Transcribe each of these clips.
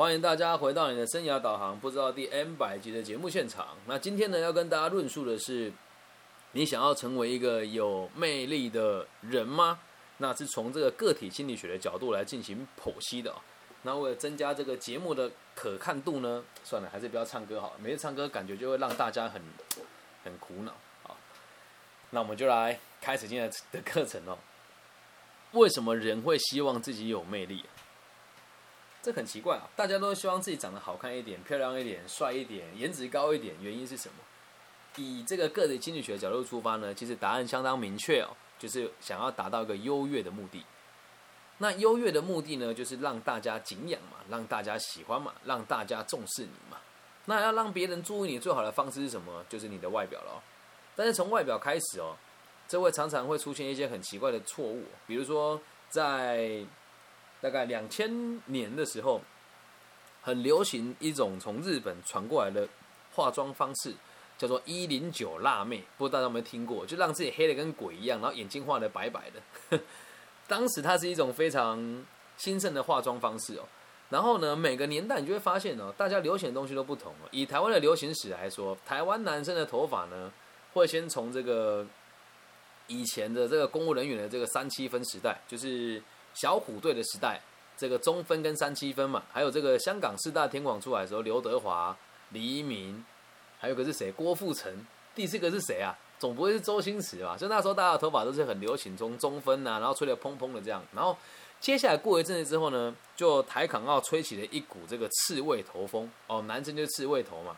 欢迎大家回到你的生涯导航，不知道第 N 百集的节目现场。那今天呢，要跟大家论述的是，你想要成为一个有魅力的人吗？那是从这个个体心理学的角度来进行剖析的。那为了增加这个节目的可看度呢，算了，还是不要唱歌好了。每次唱歌感觉就会让大家很很苦恼啊。那我们就来开始今天的课程哦。为什么人会希望自己有魅力？这很奇怪啊！大家都希望自己长得好看一点、漂亮一点、帅一点、颜值高一点，原因是什么？以这个个体心理学的角度出发呢，其实答案相当明确哦，就是想要达到一个优越的目的。那优越的目的呢，就是让大家敬仰嘛，让大家喜欢嘛，让大家重视你嘛。那要让别人注意你最好的方式是什么？就是你的外表了。但是从外表开始哦，这会常常会出现一些很奇怪的错误，比如说在。大概两千年的时候，很流行一种从日本传过来的化妆方式，叫做一零九辣妹。不知道大家有没有听过？就让自己黑的跟鬼一样，然后眼睛画的白白的。当时它是一种非常兴盛的化妆方式哦。然后呢，每个年代你就会发现哦，大家流行的东西都不同。以台湾的流行史来说，台湾男生的头发呢，会先从这个以前的这个公务人员的这个三七分时代，就是。小虎队的时代，这个中分跟三七分嘛，还有这个香港四大天王出来的时候，刘德华、黎明，还有个是谁？郭富城。第四个是谁啊？总不会是周星驰吧？就那时候大家的头发都是很流行，中中分呐，然后吹得蓬蓬的这样。然后接下来过一阵子之后呢，就台港澳吹起了一股这个刺猬头风哦，男生就是刺猬头嘛。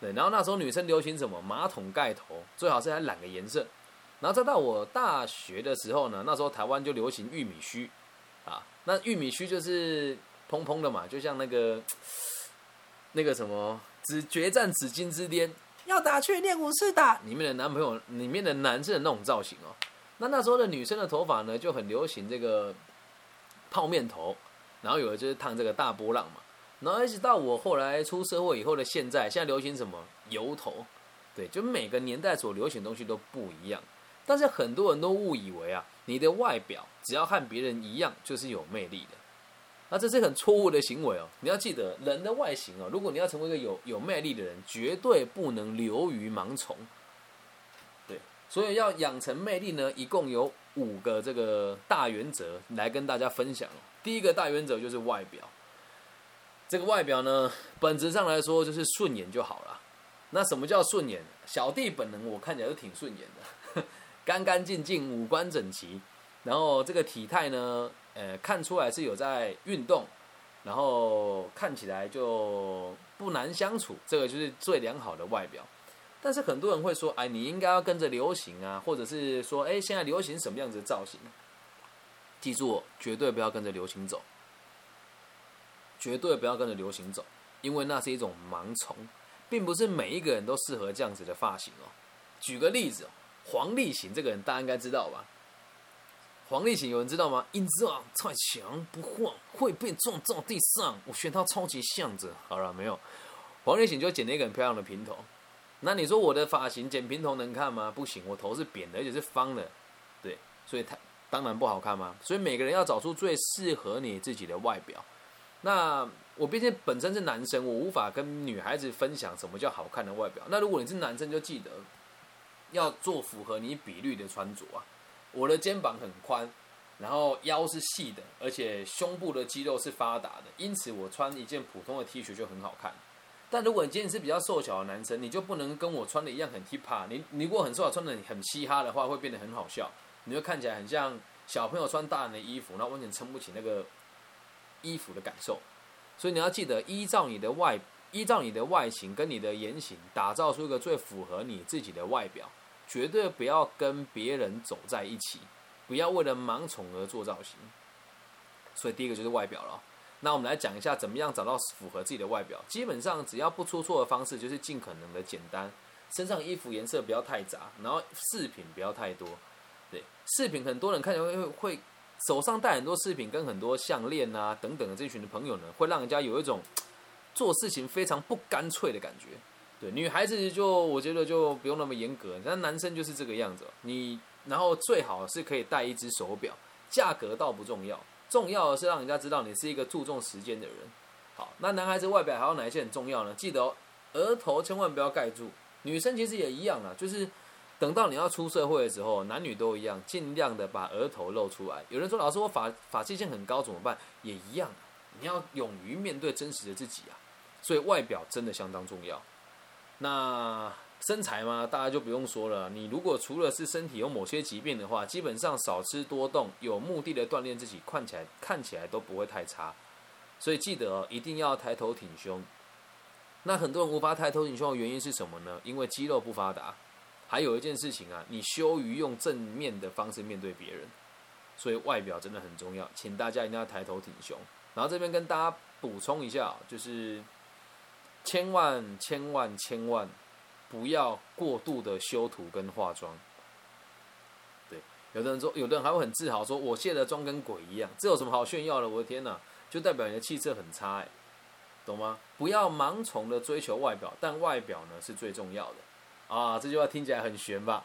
对，然后那时候女生流行什么？马桶盖头，最好是还染个颜色。然后再到我大学的时候呢，那时候台湾就流行玉米须。啊，那玉米须就是蓬蓬的嘛，就像那个那个什么《只决战紫金之巅》，要打去练武士打里面的男朋友，里面的男生的那种造型哦。那那时候的女生的头发呢，就很流行这个泡面头，然后有的就是烫这个大波浪嘛。然后一直到我后来出社会以后的现在，现在流行什么油头？对，就每个年代所流行的东西都不一样。但是很多人都误以为啊，你的外表只要和别人一样就是有魅力的，那这是很错误的行为哦。你要记得，人的外形哦，如果你要成为一个有有魅力的人，绝对不能流于盲从。对，所以要养成魅力呢，一共有五个这个大原则来跟大家分享哦。第一个大原则就是外表，这个外表呢，本质上来说就是顺眼就好了。那什么叫顺眼？小弟本人我看起来都挺顺眼的。干干净净，五官整齐，然后这个体态呢，呃，看出来是有在运动，然后看起来就不难相处，这个就是最良好的外表。但是很多人会说，哎，你应该要跟着流行啊，或者是说，哎，现在流行什么样子的造型？记住，绝对不要跟着流行走，绝对不要跟着流行走，因为那是一种盲从，并不是每一个人都适合这样子的发型哦。举个例子哦。黄立行这个人大家应该知道吧？黄立行有人知道吗？英姿啊，太强不晃，会被撞到地上。我选他超级像着。好了，没有。黄立行就剪了一个很漂亮的平头。那你说我的发型剪平头能看吗？不行，我头是扁的，而且是方的。对，所以他当然不好看吗？所以每个人要找出最适合你自己的外表。那我毕竟本身是男生，我无法跟女孩子分享什么叫好看的外表。那如果你是男生，就记得。要做符合你比率的穿着啊！我的肩膀很宽，然后腰是细的，而且胸部的肌肉是发达的，因此我穿一件普通的 T 恤就很好看。但如果你今天是比较瘦小的男生，你就不能跟我穿的一样很 hip hop。你你如果很瘦小，穿的很嘻哈的话，会变得很好笑，你会看起来很像小朋友穿大人的衣服，那完全撑不起那个衣服的感受。所以你要记得，依照你的外。依照你的外形跟你的言行，打造出一个最符合你自己的外表，绝对不要跟别人走在一起，不要为了盲从而做造型。所以第一个就是外表了。那我们来讲一下怎么样找到符合自己的外表。基本上只要不出错的方式，就是尽可能的简单，身上衣服颜色不要太杂，然后饰品不要太多。对，饰品很多人看起来会会手上戴很多饰品，跟很多项链啊等等的这群的朋友呢，会让人家有一种。做事情非常不干脆的感觉，对女孩子就我觉得就不用那么严格，但男生就是这个样子。你然后最好是可以戴一只手表，价格倒不重要，重要的是让人家知道你是一个注重时间的人。好，那男孩子外表还有哪一些很重要呢？记得哦，额头千万不要盖住。女生其实也一样啊，就是等到你要出社会的时候，男女都一样，尽量的把额头露出来。有人说，老师我发发际线很高怎么办？也一样，你要勇于面对真实的自己啊。所以外表真的相当重要。那身材嘛，大家就不用说了。你如果除了是身体有某些疾病的话，基本上少吃多动，有目的的锻炼自己，看起来看起来都不会太差。所以记得，一定要抬头挺胸。那很多人无法抬头挺胸的原因是什么呢？因为肌肉不发达。还有一件事情啊，你羞于用正面的方式面对别人，所以外表真的很重要，请大家一定要抬头挺胸。然后这边跟大家补充一下，就是千万千万千万不要过度的修图跟化妆。对，有的人说，有的人还会很自豪说，我卸了妆跟鬼一样，这有什么好炫耀的？我的天哪！就代表你的气色很差，哎，懂吗？不要盲从的追求外表，但外表呢是最重要的啊！这句话听起来很玄吧？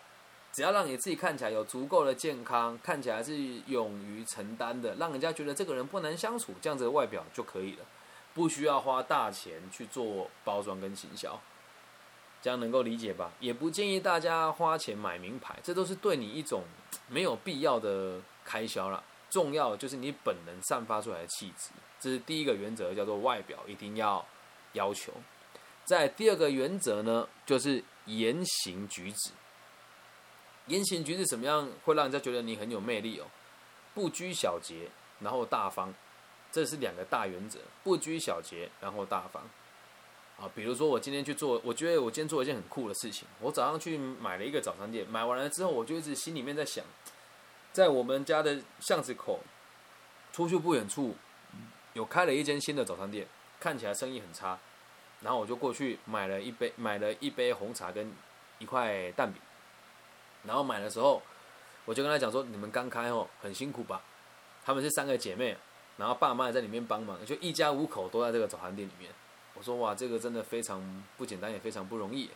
只要让你自己看起来有足够的健康，看起来是勇于承担的，让人家觉得这个人不难相处，这样子的外表就可以了，不需要花大钱去做包装跟行销，这样能够理解吧？也不建议大家花钱买名牌，这都是对你一种没有必要的开销了。重要就是你本能散发出来的气质，这是第一个原则，叫做外表一定要要求。在第二个原则呢，就是言行举止。言行举止怎么样会让人家觉得你很有魅力哦？不拘小节，然后大方，这是两个大原则。不拘小节，然后大方。啊，比如说我今天去做，我觉得我今天做一件很酷的事情。我早上去买了一个早餐店，买完了之后，我就一直心里面在想。在我们家的巷子口，出去不远处，有开了一间新的早餐店，看起来生意很差。然后我就过去买了一杯，买了一杯红茶跟一块蛋饼。然后买的时候，我就跟他讲说：“你们刚开哦，很辛苦吧？”他们是三个姐妹，然后爸妈也在里面帮忙，就一家五口都在这个早餐店里面。我说：“哇，这个真的非常不简单，也非常不容易。”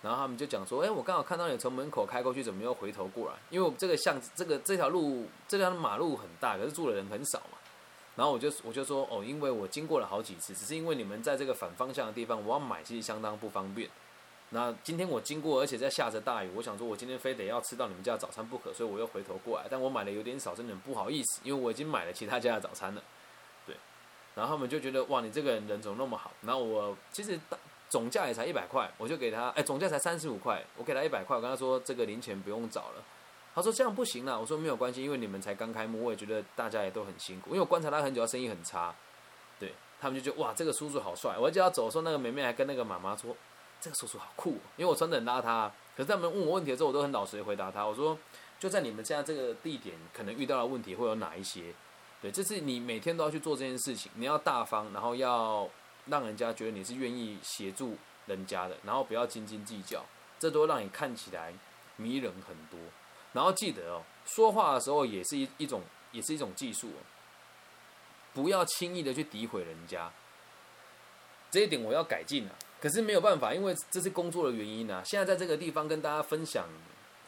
然后他们就讲说：“哎，我刚好看到你从门口开过去，怎么又回头过来？因为我这个巷子，这个这条路，这条马路很大，可是住的人很少嘛。然后我就我就说：哦，因为我经过了好几次，只是因为你们在这个反方向的地方，我要买其实相当不方便。那今天我经过，而且在下着大雨，我想说我今天非得要吃到你们家早餐不可，所以我又回头过来。但我买的有点少，真的很不好意思，因为我已经买了其他家的早餐了。对，然后他们就觉得哇，你这个人人怎么那么好？然后我其实。总价也才一百块，我就给他，哎，总价才三十五块，我给他一百块，我跟他说这个零钱不用找了。他说这样不行了，我说没有关系，因为你们才刚开幕，我也觉得大家也都很辛苦，因为我观察他很久，生意很差。对他们就觉得哇，这个叔叔好帅。我叫他走的时候，那个妹妹还跟那个妈妈说，这个叔叔好酷，因为我穿的很邋遢。可是他们问我问题的时候，我都很老实的回答他，我说就在你们现在这个地点，可能遇到的问题会有哪一些？对，这是你每天都要去做这件事情，你要大方，然后要让人家觉得你是愿意协助。人家的，然后不要斤斤计较，这都让你看起来迷人很多。然后记得哦，说话的时候也是一一种，也是一种技术哦。不要轻易的去诋毁人家，这一点我要改进啊。可是没有办法，因为这是工作的原因啊。现在在这个地方跟大家分享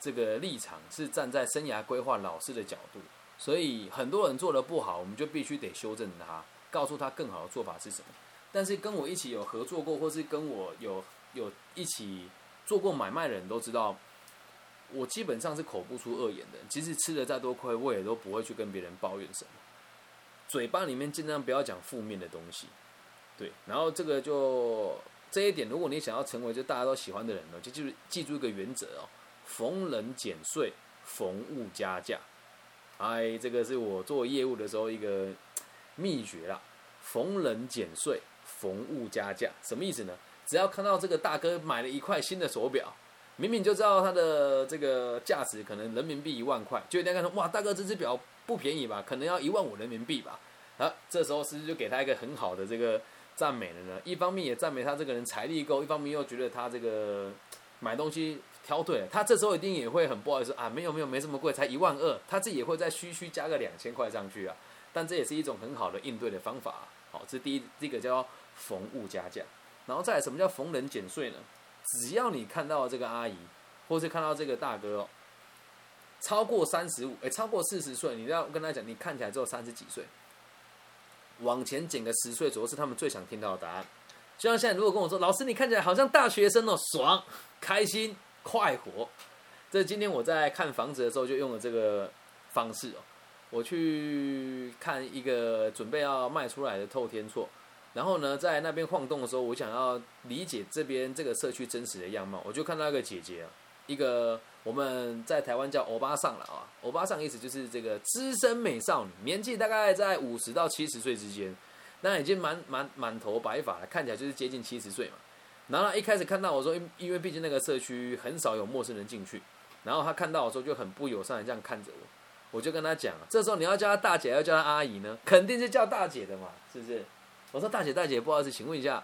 这个立场，是站在生涯规划老师的角度，所以很多人做的不好，我们就必须得修正他，告诉他更好的做法是什么。但是跟我一起有合作过，或是跟我有有一起做过买卖的人都知道，我基本上是口不出恶言的。即使吃了再多亏，我也都不会去跟别人抱怨什么。嘴巴里面尽量不要讲负面的东西，对。然后这个就这一点，如果你想要成为就大家都喜欢的人呢，就就是记住一个原则哦：逢人减税，逢物加价。哎，这个是我做业务的时候一个秘诀啦：逢人减税。逢物加价什么意思呢？只要看到这个大哥买了一块新的手表，明明就知道它的这个价值可能人民币一万块，就一定看到哇，大哥这只表不便宜吧？可能要一万五人民币吧？啊，这时候是不是就给他一个很好的这个赞美了呢？一方面也赞美他这个人财力够，一方面又觉得他这个买东西挑对了。他这时候一定也会很不好意思啊，没有没有没这么贵，才一万二，他自己也会再虚虚加个两千块上去啊。但这也是一种很好的应对的方法。好，这第一这个叫。逢物加价，然后再来什么叫逢人减税呢？只要你看到这个阿姨，或是看到这个大哥哦，超过三十五，哎，超过四十岁，你要跟他讲，你看起来只有三十几岁，往前减个十岁左右是他们最想听到的答案。就像现在如果跟我说，老师你看起来好像大学生哦，爽、开心、快活。这今天我在看房子的时候就用了这个方式哦。我去看一个准备要卖出来的透天厝，然后呢，在那边晃动的时候，我想要理解这边这个社区真实的样貌，我就看到一个姐姐啊，一个我们在台湾叫欧巴桑了啊，欧巴桑意思就是这个资深美少女，年纪大概在五十到七十岁之间。那已经满满满头白发了，看起来就是接近七十岁嘛。然后一开始看到我说，因因为毕竟那个社区很少有陌生人进去，然后他看到我说就很不友善的这样看着我，我就跟他讲，这时候你要叫他大姐，要叫他阿姨呢，肯定是叫大姐的嘛，是不是？我说大姐大姐，不好意思，请问一下，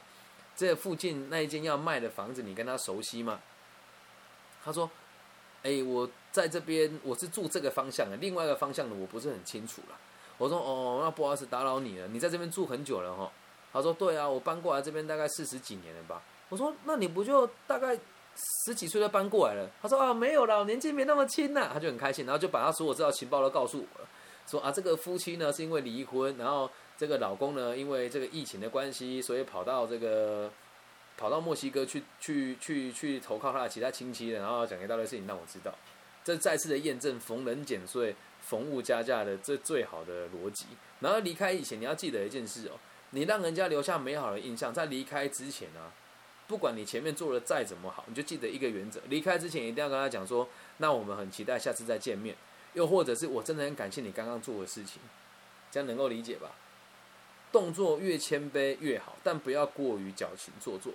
这附近那一间要卖的房子，你跟他熟悉吗？他说，哎，我在这边我是住这个方向的，另外一个方向的我不是很清楚了。我说哦，那不好意思打扰你了。你在这边住很久了哈？他说对啊，我搬过来这边大概四十几年了吧。我说那你不就大概十几岁就搬过来了？他说啊没有了，年纪没那么轻呐。他就很开心，然后就把他所有知道情报都告诉我了。说啊这个夫妻呢是因为离婚，然后这个老公呢因为这个疫情的关系，所以跑到这个跑到墨西哥去去去去投靠他的其他亲戚，然后讲一大堆事情让我知道。这再次的验证逢人减税。逢物加价的这最好的逻辑。然后离开以前，你要记得一件事哦，你让人家留下美好的印象，在离开之前啊，不管你前面做的再怎么好，你就记得一个原则：离开之前一定要跟他讲说，那我们很期待下次再见面，又或者是我真的很感谢你刚刚做的事情，这样能够理解吧？动作越谦卑越好，但不要过于矫情做作。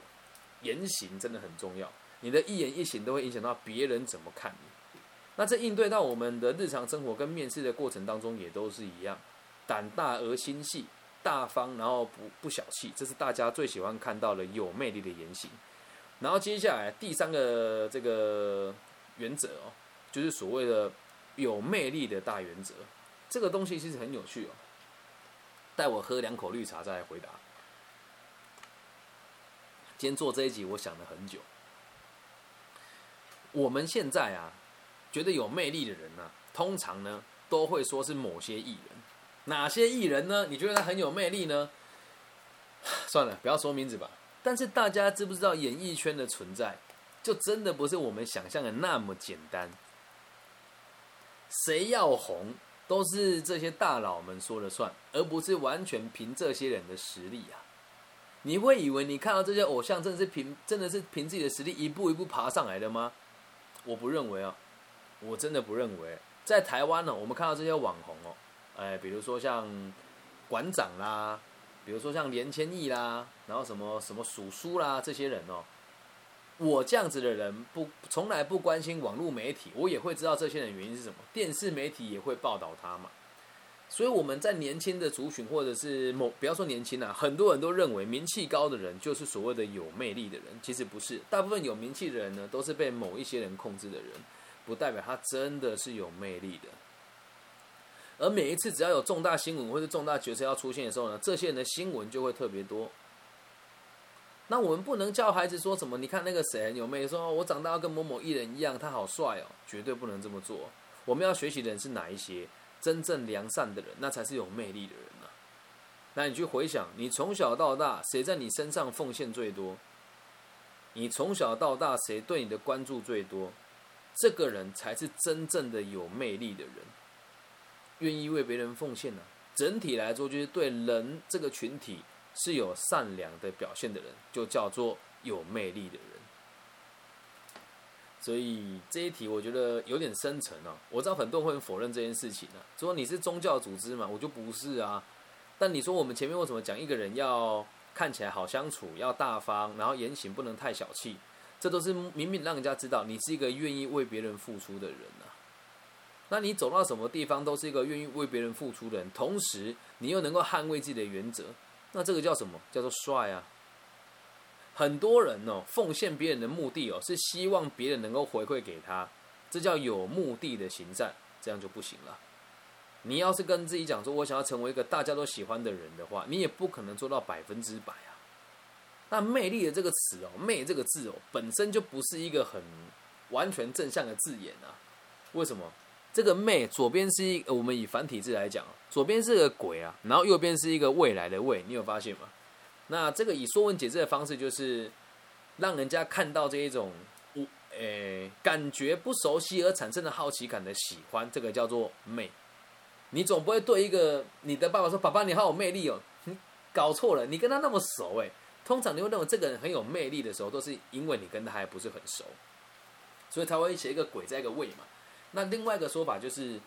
言行真的很重要，你的一言一行都会影响到别人怎么看你。那这应对到我们的日常生活跟面试的过程当中也都是一样，胆大而心细，大方，然后不不小气，这是大家最喜欢看到的有魅力的言行。然后接下来第三个这个原则哦，就是所谓的有魅力的大原则。这个东西其实很有趣哦。待我喝两口绿茶再来回答。先做这一集，我想了很久。我们现在啊。觉得有魅力的人呢，通常呢都会说是某些艺人。哪些艺人呢？你觉得他很有魅力呢？算了，不要说名字吧。但是大家知不知道演艺圈的存在，就真的不是我们想象的那么简单。谁要红，都是这些大佬们说了算，而不是完全凭这些人的实力啊！你会以为你看到这些偶像，真的是凭真的是凭自己的实力一步一步爬上来的吗？我不认为啊。我真的不认为，在台湾呢，我们看到这些网红哦，哎，比如说像馆长啦，比如说像连千亿啦，然后什么什么鼠叔啦，这些人哦，我这样子的人不从来不关心网络媒体，我也会知道这些人原因是什么，电视媒体也会报道他嘛，所以我们在年轻的族群或者是某不要说年轻啊，很多人都认为名气高的人就是所谓的有魅力的人，其实不是，大部分有名气的人呢，都是被某一些人控制的人。不代表他真的是有魅力的，而每一次只要有重大新闻或者重大角色要出现的时候呢，这些人的新闻就会特别多。那我们不能教孩子说什么？你看那个谁很有魅力，说我长大要跟某某艺人一样，他好帅哦，绝对不能这么做。我们要学习的人是哪一些真正良善的人，那才是有魅力的人啊。那你去回想，你从小到大谁在你身上奉献最多？你从小到大谁对你的关注最多？这个人才是真正的有魅力的人，愿意为别人奉献呢。整体来说，就是对人这个群体是有善良的表现的人，就叫做有魅力的人。所以这一题我觉得有点深沉啊。我知道很多人会否认这件事情呢，说你是宗教组织嘛，我就不是啊。但你说我们前面为什么讲一个人要看起来好相处，要大方，然后言行不能太小气？这都是明明让人家知道你是一个愿意为别人付出的人啊。那你走到什么地方都是一个愿意为别人付出的人，同时你又能够捍卫自己的原则，那这个叫什么？叫做帅啊！很多人哦，奉献别人的目的哦，是希望别人能够回馈给他，这叫有目的的行善，这样就不行了。你要是跟自己讲说，我想要成为一个大家都喜欢的人的话，你也不可能做到百分之百啊。那魅力的这个词哦，魅这个字哦，本身就不是一个很完全正向的字眼啊。为什么？这个魅左边是一，我们以繁体字来讲，左边是个鬼啊，然后右边是一个未来的未，你有发现吗？那这个以说文解字的方式，就是让人家看到这一种，诶，感觉不熟悉而产生的好奇感的喜欢，这个叫做魅。你总不会对一个你的爸爸说：“爸爸，你好有魅力哦。”你搞错了，你跟他那么熟诶。通常你会认为这个人很有魅力的时候，都是因为你跟他还不是很熟，所以才会写一个鬼在一个位嘛。那另外一个说法就是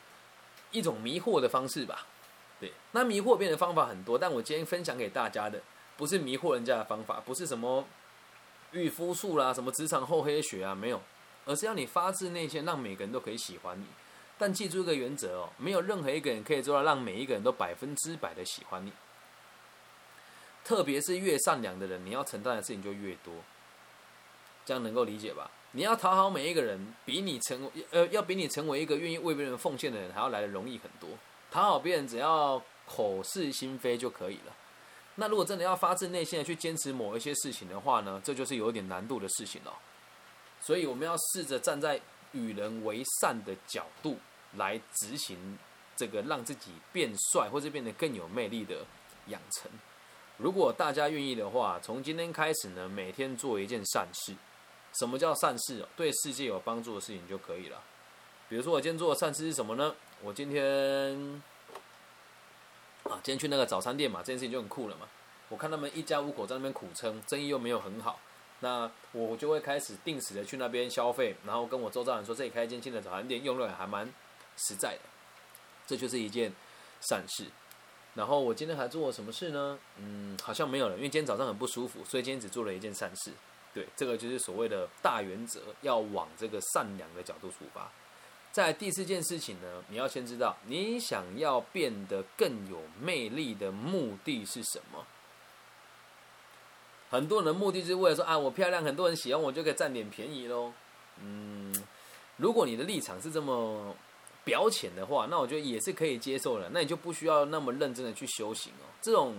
一种迷惑的方式吧。对，那迷惑别人的方法很多，但我今天分享给大家的不是迷惑人家的方法，不是什么御夫术啦，什么职场厚黑学啊，没有，而是要你发自内心让每个人都可以喜欢你。但记住一个原则哦，没有任何一个人可以做到让每一个人都百分之百的喜欢你。特别是越善良的人，你要承担的事情就越多。这样能够理解吧？你要讨好每一个人，比你成为呃，要比你成为一个愿意为别人奉献的人还要来的容易很多。讨好别人只要口是心非就可以了。那如果真的要发自内心的去坚持某一些事情的话呢，这就是有点难度的事情了。所以我们要试着站在。与人为善的角度来执行这个让自己变帅或者变得更有魅力的养成。如果大家愿意的话，从今天开始呢，每天做一件善事。什么叫善事？对世界有帮助的事情就可以了。比如说，我今天做的善事是什么呢？我今天啊，今天去那个早餐店嘛，这件事情就很酷了嘛。我看他们一家五口在那边苦撑，生意又没有很好。那我就会开始定时的去那边消费，然后跟我周遭人说这里开一间新的早餐店，用料也还蛮实在的，这就是一件善事。然后我今天还做了什么事呢？嗯，好像没有了，因为今天早上很不舒服，所以今天只做了一件善事。对，这个就是所谓的大原则，要往这个善良的角度出发。在第四件事情呢，你要先知道你想要变得更有魅力的目的是什么。很多人的目的是为了说啊，我漂亮，很多人喜欢我，就可以占点便宜喽。嗯，如果你的立场是这么表浅的话，那我觉得也是可以接受的。那你就不需要那么认真的去修行哦。这种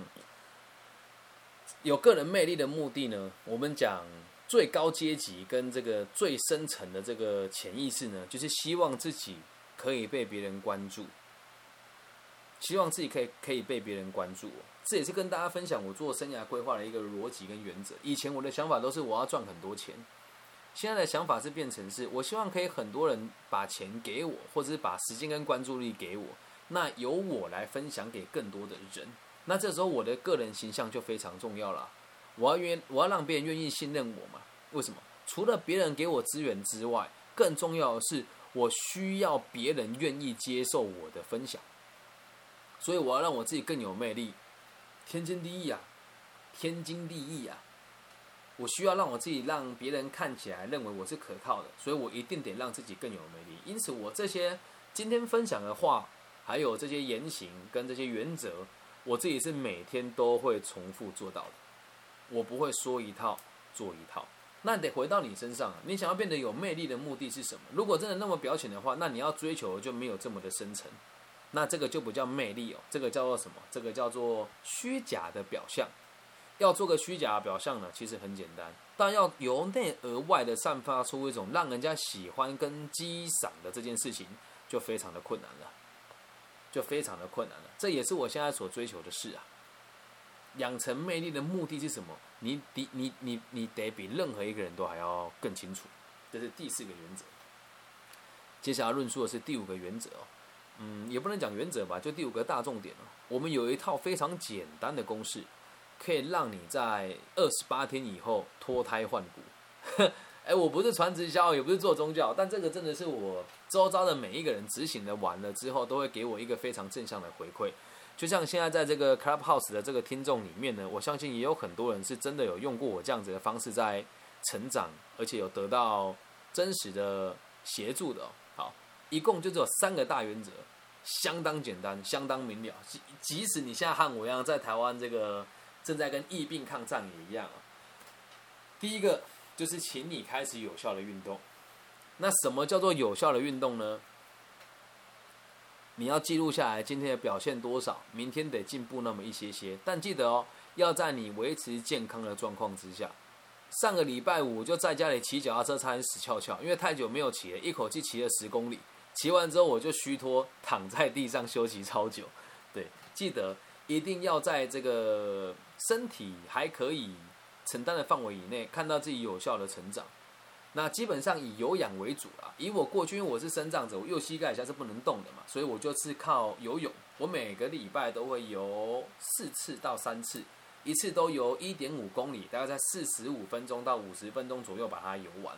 有个人魅力的目的呢，我们讲最高阶级跟这个最深层的这个潜意识呢，就是希望自己可以被别人关注，希望自己可以可以被别人关注。这也是跟大家分享我做生涯规划的一个逻辑跟原则。以前我的想法都是我要赚很多钱，现在的想法是变成是我希望可以很多人把钱给我，或者是把时间跟关注力给我，那由我来分享给更多的人。那这时候我的个人形象就非常重要了。我要愿我要让别人愿意信任我嘛？为什么？除了别人给我资源之外，更重要的是我需要别人愿意接受我的分享。所以我要让我自己更有魅力。天经地义啊，天经地义啊！我需要让我自己让别人看起来认为我是可靠的，所以我一定得让自己更有魅力。因此，我这些今天分享的话，还有这些言行跟这些原则，我自己是每天都会重复做到的。我不会说一套做一套。那得回到你身上，你想要变得有魅力的目的是什么？如果真的那么表浅的话，那你要追求的就没有这么的深沉。那这个就不叫魅力哦，这个叫做什么？这个叫做虚假的表象。要做个虚假表象呢，其实很简单，但要由内而外的散发出一种让人家喜欢跟激赏的这件事情，就非常的困难了，就非常的困难了。这也是我现在所追求的事啊。养成魅力的目的是什么？你你你你你得比任何一个人都还要更清楚。这是第四个原则。接下来论述的是第五个原则哦。嗯，也不能讲原则吧，就第五个大重点了。我们有一套非常简单的公式，可以让你在二十八天以后脱胎换骨。哎，我不是传直销，也不是做宗教，但这个真的是我周遭的每一个人执行的完了之后，都会给我一个非常正向的回馈。就像现在在这个 Clubhouse 的这个听众里面呢，我相信也有很多人是真的有用过我这样子的方式在成长，而且有得到真实的协助的。好一共就只有三个大原则，相当简单，相当明了。即即使你现在和我一样在台湾这个正在跟疫病抗战也一样啊。第一个就是请你开始有效的运动。那什么叫做有效的运动呢？你要记录下来今天的表现多少，明天得进步那么一些些。但记得哦，要在你维持健康的状况之下。上个礼拜五就在家里骑脚踏车，差点死翘翘，因为太久没有骑了，一口气骑了十公里。骑完之后我就虚脱躺在地上休息超久。对，记得一定要在这个身体还可以承担的范围以内，看到自己有效的成长。那基本上以有氧为主啦。以我过去，因为我是生长者，我右膝盖以下是不能动的嘛，所以我就是靠游泳。我每个礼拜都会游四次到三次，一次都游一点五公里，大概在四十五分钟到五十分钟左右把它游完。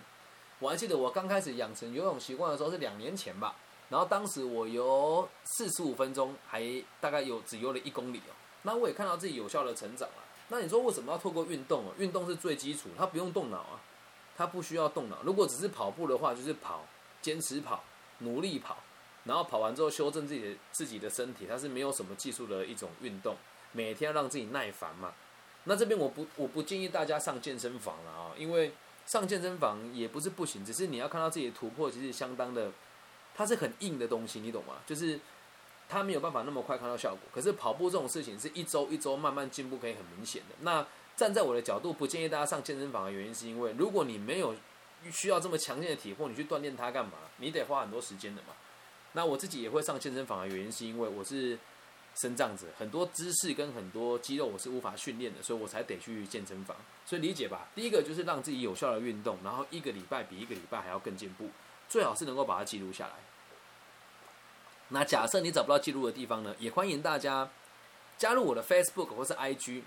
我还记得我刚开始养成游泳习惯的时候是两年前吧，然后当时我游四十五分钟，还大概有只游了一公里哦。那我也看到自己有效的成长了。那你说为什么要透过运动哦？运动是最基础，它不用动脑啊。他不需要动脑，如果只是跑步的话，就是跑，坚持跑，努力跑，然后跑完之后修正自己的自己的身体，它是没有什么技术的一种运动，每天要让自己耐烦嘛。那这边我不我不建议大家上健身房了啊，因为上健身房也不是不行，只是你要看到自己的突破，其实相当的，它是很硬的东西，你懂吗？就是它没有办法那么快看到效果。可是跑步这种事情是一周一周慢慢进步，可以很明显的。那站在我的角度，不建议大家上健身房的原因，是因为如果你没有需要这么强健的体魄，你去锻炼它干嘛？你得花很多时间的嘛。那我自己也会上健身房的原因，是因为我是身障者，很多姿势跟很多肌肉我是无法训练的，所以我才得去健身房。所以理解吧。第一个就是让自己有效的运动，然后一个礼拜比一个礼拜还要更进步，最好是能够把它记录下来。那假设你找不到记录的地方呢，也欢迎大家加入我的 Facebook 或是 IG。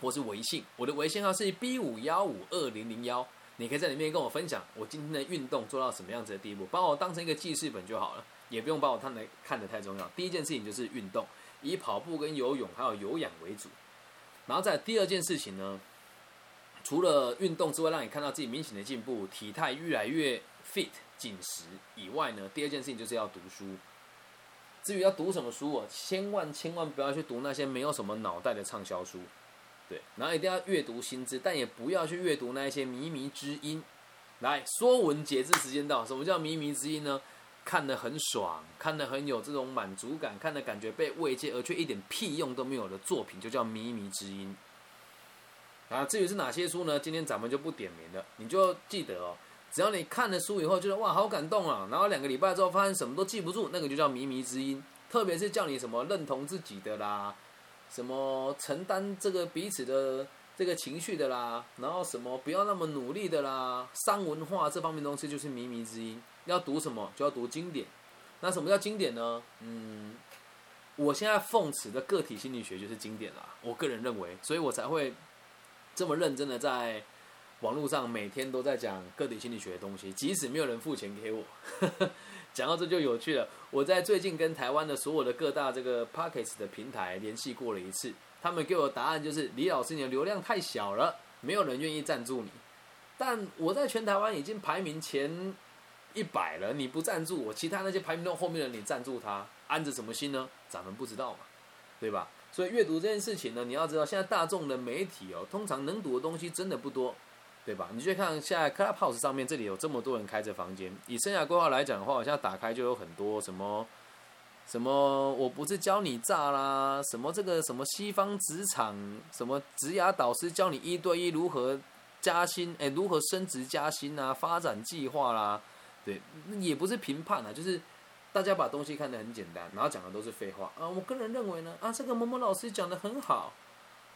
或是微信，我的微信号是 B 五幺五二零零幺，你可以在里面跟我分享我今天的运动做到什么样子的地步，把我当成一个记事本就好了，也不用把我看的看得太重要。第一件事情就是运动，以跑步跟游泳还有有氧为主，然后在第二件事情呢，除了运动之外，让你看到自己明显的进步，体态越来越 fit 紧实以外呢，第二件事情就是要读书。至于要读什么书啊，千万千万不要去读那些没有什么脑袋的畅销书。对，然后一定要阅读新知，但也不要去阅读那一些靡靡之音。来，说文解字时间到。什么叫靡靡之音呢？看得很爽，看得很有这种满足感，看的感觉被慰藉，而却一点屁用都没有的作品，就叫靡靡之音。啊，至于是哪些书呢？今天咱们就不点名了，你就记得哦。只要你看了书以后觉得哇好感动啊，然后两个礼拜之后发现什么都记不住，那个就叫靡靡之音。特别是叫你什么认同自己的啦。什么承担这个彼此的这个情绪的啦，然后什么不要那么努力的啦，商文化这方面东西就是靡靡之音。要读什么就要读经典。那什么叫经典呢？嗯，我现在奉持的个体心理学就是经典啦。我个人认为，所以我才会这么认真的在网络上每天都在讲个体心理学的东西，即使没有人付钱给我。讲到这就有趣了。我在最近跟台湾的所有的各大这个 Pockets 的平台联系过了一次，他们给我的答案就是李老师你的流量太小了，没有人愿意赞助你。但我在全台湾已经排名前一百了，你不赞助我，其他那些排名到后面的你赞助他，安着什么心呢？咱们不知道嘛，对吧？所以阅读这件事情呢，你要知道现在大众的媒体哦，通常能读的东西真的不多。对吧？你去看现在 Clubhouse 上面，这里有这么多人开着房间。以生涯规划来讲的话，我现在打开就有很多什么什么，我不是教你炸啦，什么这个什么西方职场，什么职涯导师教你一对一如何加薪，哎，如何升职加薪啊，发展计划啦，对，也不是评判啊，就是大家把东西看得很简单，然后讲的都是废话啊。我个人认为呢，啊，这个某某老师讲的很好。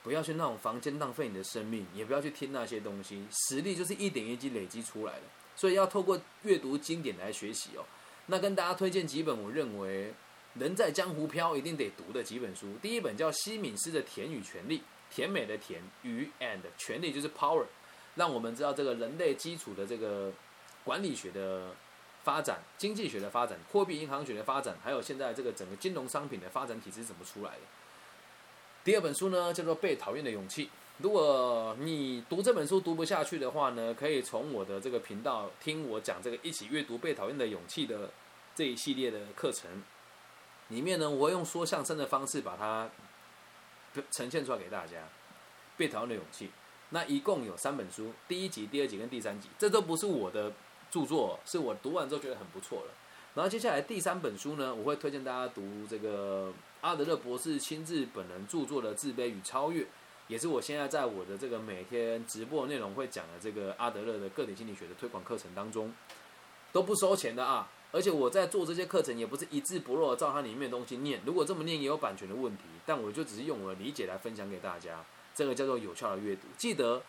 不要去那种房间浪费你的生命，也不要去听那些东西。实力就是一点一滴累积出来的，所以要透过阅读经典来学习哦。那跟大家推荐几本我认为人在江湖飘一定得读的几本书。第一本叫西敏斯的《甜与权力》，甜美的甜与 and 权力就是 power，让我们知道这个人类基础的这个管理学的发展、经济学的发展、货币银行学的发展，还有现在这个整个金融商品的发展体制怎么出来的。第二本书呢，叫做《被讨厌的勇气》。如果你读这本书读不下去的话呢，可以从我的这个频道听我讲这个一起阅读《被讨厌的勇气》的这一系列的课程。里面呢，我会用说相声的方式把它呈现出来给大家。《被讨厌的勇气》那一共有三本书，第一集、第二集跟第三集，这都不是我的著作，是我读完之后觉得很不错了。然后接下来第三本书呢，我会推荐大家读这个。阿德勒博士亲自本人著作的《自卑与超越》，也是我现在在我的这个每天直播内容会讲的这个阿德勒的个体心理学的推广课程当中，都不收钱的啊！而且我在做这些课程也不是一字不漏照它里面的东西念，如果这么念也有版权的问题，但我就只是用我的理解来分享给大家，这个叫做有效的阅读。记得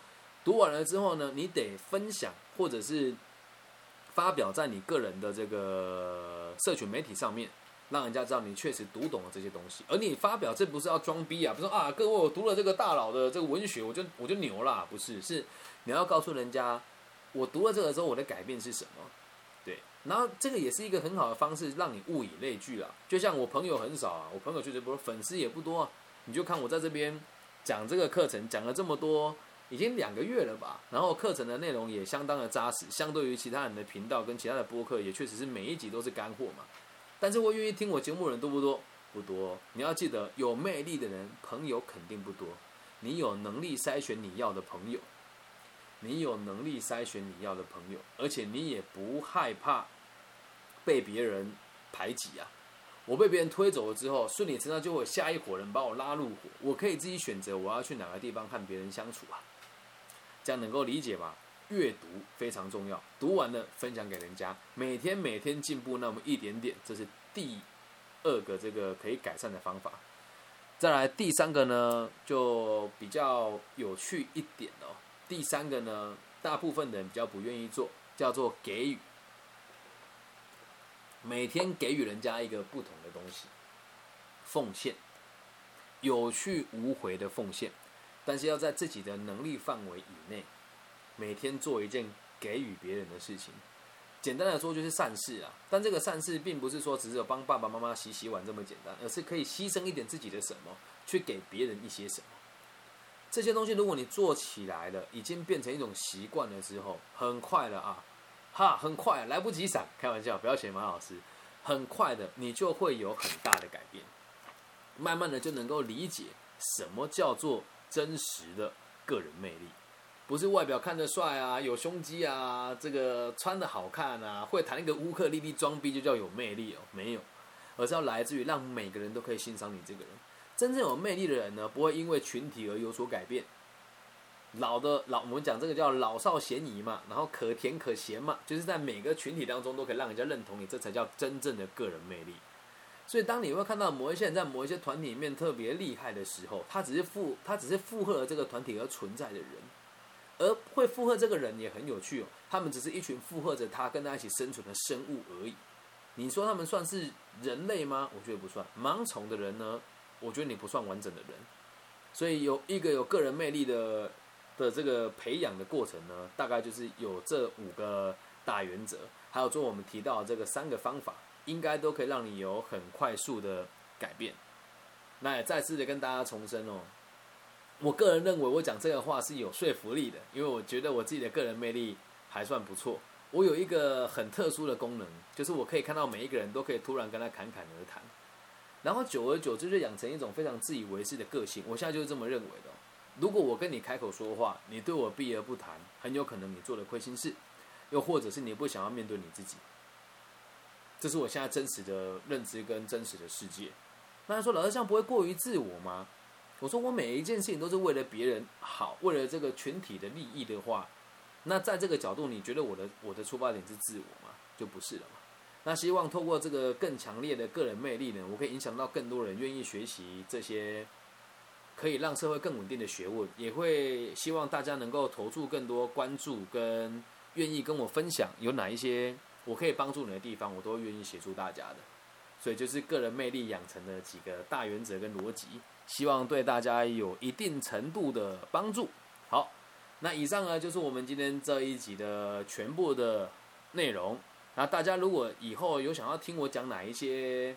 读完了之后呢，你得分享或者是发表在你个人的这个社群媒体上面。让人家知道你确实读懂了这些东西，而你发表这不是要装逼啊，不是啊，各位我读了这个大佬的这个文学，我就我就牛啦，不是，是你要告诉人家，我读了这个之后我的改变是什么，对，然后这个也是一个很好的方式，让你物以类聚啊，就像我朋友很少啊，我朋友确实不粉丝也不多，你就看我在这边讲这个课程讲了这么多，已经两个月了吧，然后课程的内容也相当的扎实，相对于其他人的频道跟其他的播客，也确实是每一集都是干货嘛。但是我愿意听我节目的人多不多？不多。你要记得，有魅力的人朋友肯定不多。你有能力筛选你要的朋友，你有能力筛选你要的朋友，而且你也不害怕被别人排挤啊。我被别人推走了之后，顺理成章就会下一伙人把我拉入伙。我可以自己选择我要去哪个地方和别人相处啊。这样能够理解吧？阅读非常重要，读完了分享给人家，每天每天进步那么一点点，这是第二个这个可以改善的方法。再来第三个呢，就比较有趣一点哦。第三个呢，大部分人比较不愿意做，叫做给予，每天给予人家一个不同的东西，奉献，有去无回的奉献，但是要在自己的能力范围以内。每天做一件给予别人的事情，简单来说就是善事啊。但这个善事并不是说只有帮爸爸妈妈洗洗碗这么简单，而是可以牺牲一点自己的什么，去给别人一些什么。这些东西如果你做起来了，已经变成一种习惯了之后，很快了啊，哈，很快，来不及闪，开玩笑，不要学马老师，很快的，你就会有很大的改变，慢慢的就能够理解什么叫做真实的个人魅力。不是外表看着帅啊，有胸肌啊，这个穿的好看啊，会弹一个乌克丽丽装逼就叫有魅力哦，没有，而是要来自于让每个人都可以欣赏你这个人。真正有魅力的人呢，不会因为群体而有所改变。老的老，我们讲这个叫老少咸宜嘛，然后可甜可咸嘛，就是在每个群体当中都可以让人家认同你，这才叫真正的个人魅力。所以，当你会看到某一些人在某一些团体里面特别厉害的时候，他只是附他只是附和了这个团体而存在的人。而会附和这个人也很有趣哦，他们只是一群附和着他跟他一起生存的生物而已。你说他们算是人类吗？我觉得不算。盲从的人呢？我觉得你不算完整的人。所以有一个有个人魅力的的这个培养的过程呢，大概就是有这五个大原则，还有做我们提到这个三个方法，应该都可以让你有很快速的改变。那也再次的跟大家重申哦。我个人认为，我讲这个话是有说服力的，因为我觉得我自己的个人魅力还算不错。我有一个很特殊的功能，就是我可以看到每一个人都可以突然跟他侃侃而谈，然后久而久之就养成一种非常自以为是的个性。我现在就是这么认为的。如果我跟你开口说话，你对我避而不谈，很有可能你做了亏心事，又或者是你不想要面对你自己。这是我现在真实的认知跟真实的世界。那他说，老师这样不会过于自我吗？我说我每一件事情都是为了别人好，为了这个群体的利益的话，那在这个角度，你觉得我的我的出发点是自我吗？就不是了嘛。那希望透过这个更强烈的个人魅力呢，我可以影响到更多人愿意学习这些可以让社会更稳定的学问，也会希望大家能够投注更多关注跟愿意跟我分享有哪一些我可以帮助你的地方，我都愿意协助大家的。所以就是个人魅力养成的几个大原则跟逻辑。希望对大家有一定程度的帮助。好，那以上呢就是我们今天这一集的全部的内容。那大家如果以后有想要听我讲哪一些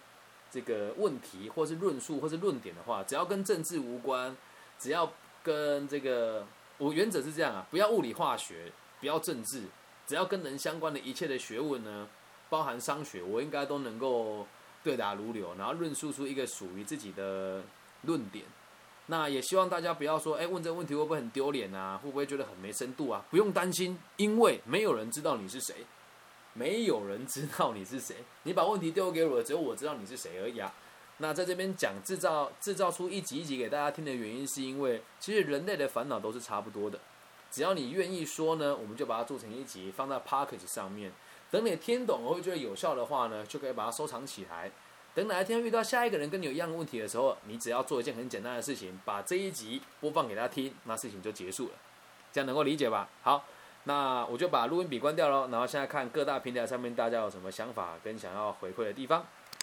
这个问题，或是论述，或是论点的话，只要跟政治无关，只要跟这个我原则是这样啊，不要物理化学，不要政治，只要跟人相关的一切的学问呢，包含商学，我应该都能够对答如流，然后论述出一个属于自己的。论点，那也希望大家不要说，哎，问这个问题会不会很丢脸啊？会不会觉得很没深度啊？不用担心，因为没有人知道你是谁，没有人知道你是谁。你把问题丢给我，只有我知道你是谁而已啊。那在这边讲制造制造出一集一集给大家听的原因，是因为其实人类的烦恼都是差不多的，只要你愿意说呢，我们就把它做成一集放在 p a c k a g e 上面。等你听懂或觉得有效的话呢，就可以把它收藏起来。等哪一天遇到下一个人跟你有一样的问题的时候，你只要做一件很简单的事情，把这一集播放给他听，那事情就结束了。这样能够理解吧？好，那我就把录音笔关掉了，然后现在看各大平台上面大家有什么想法跟想要回馈的地方。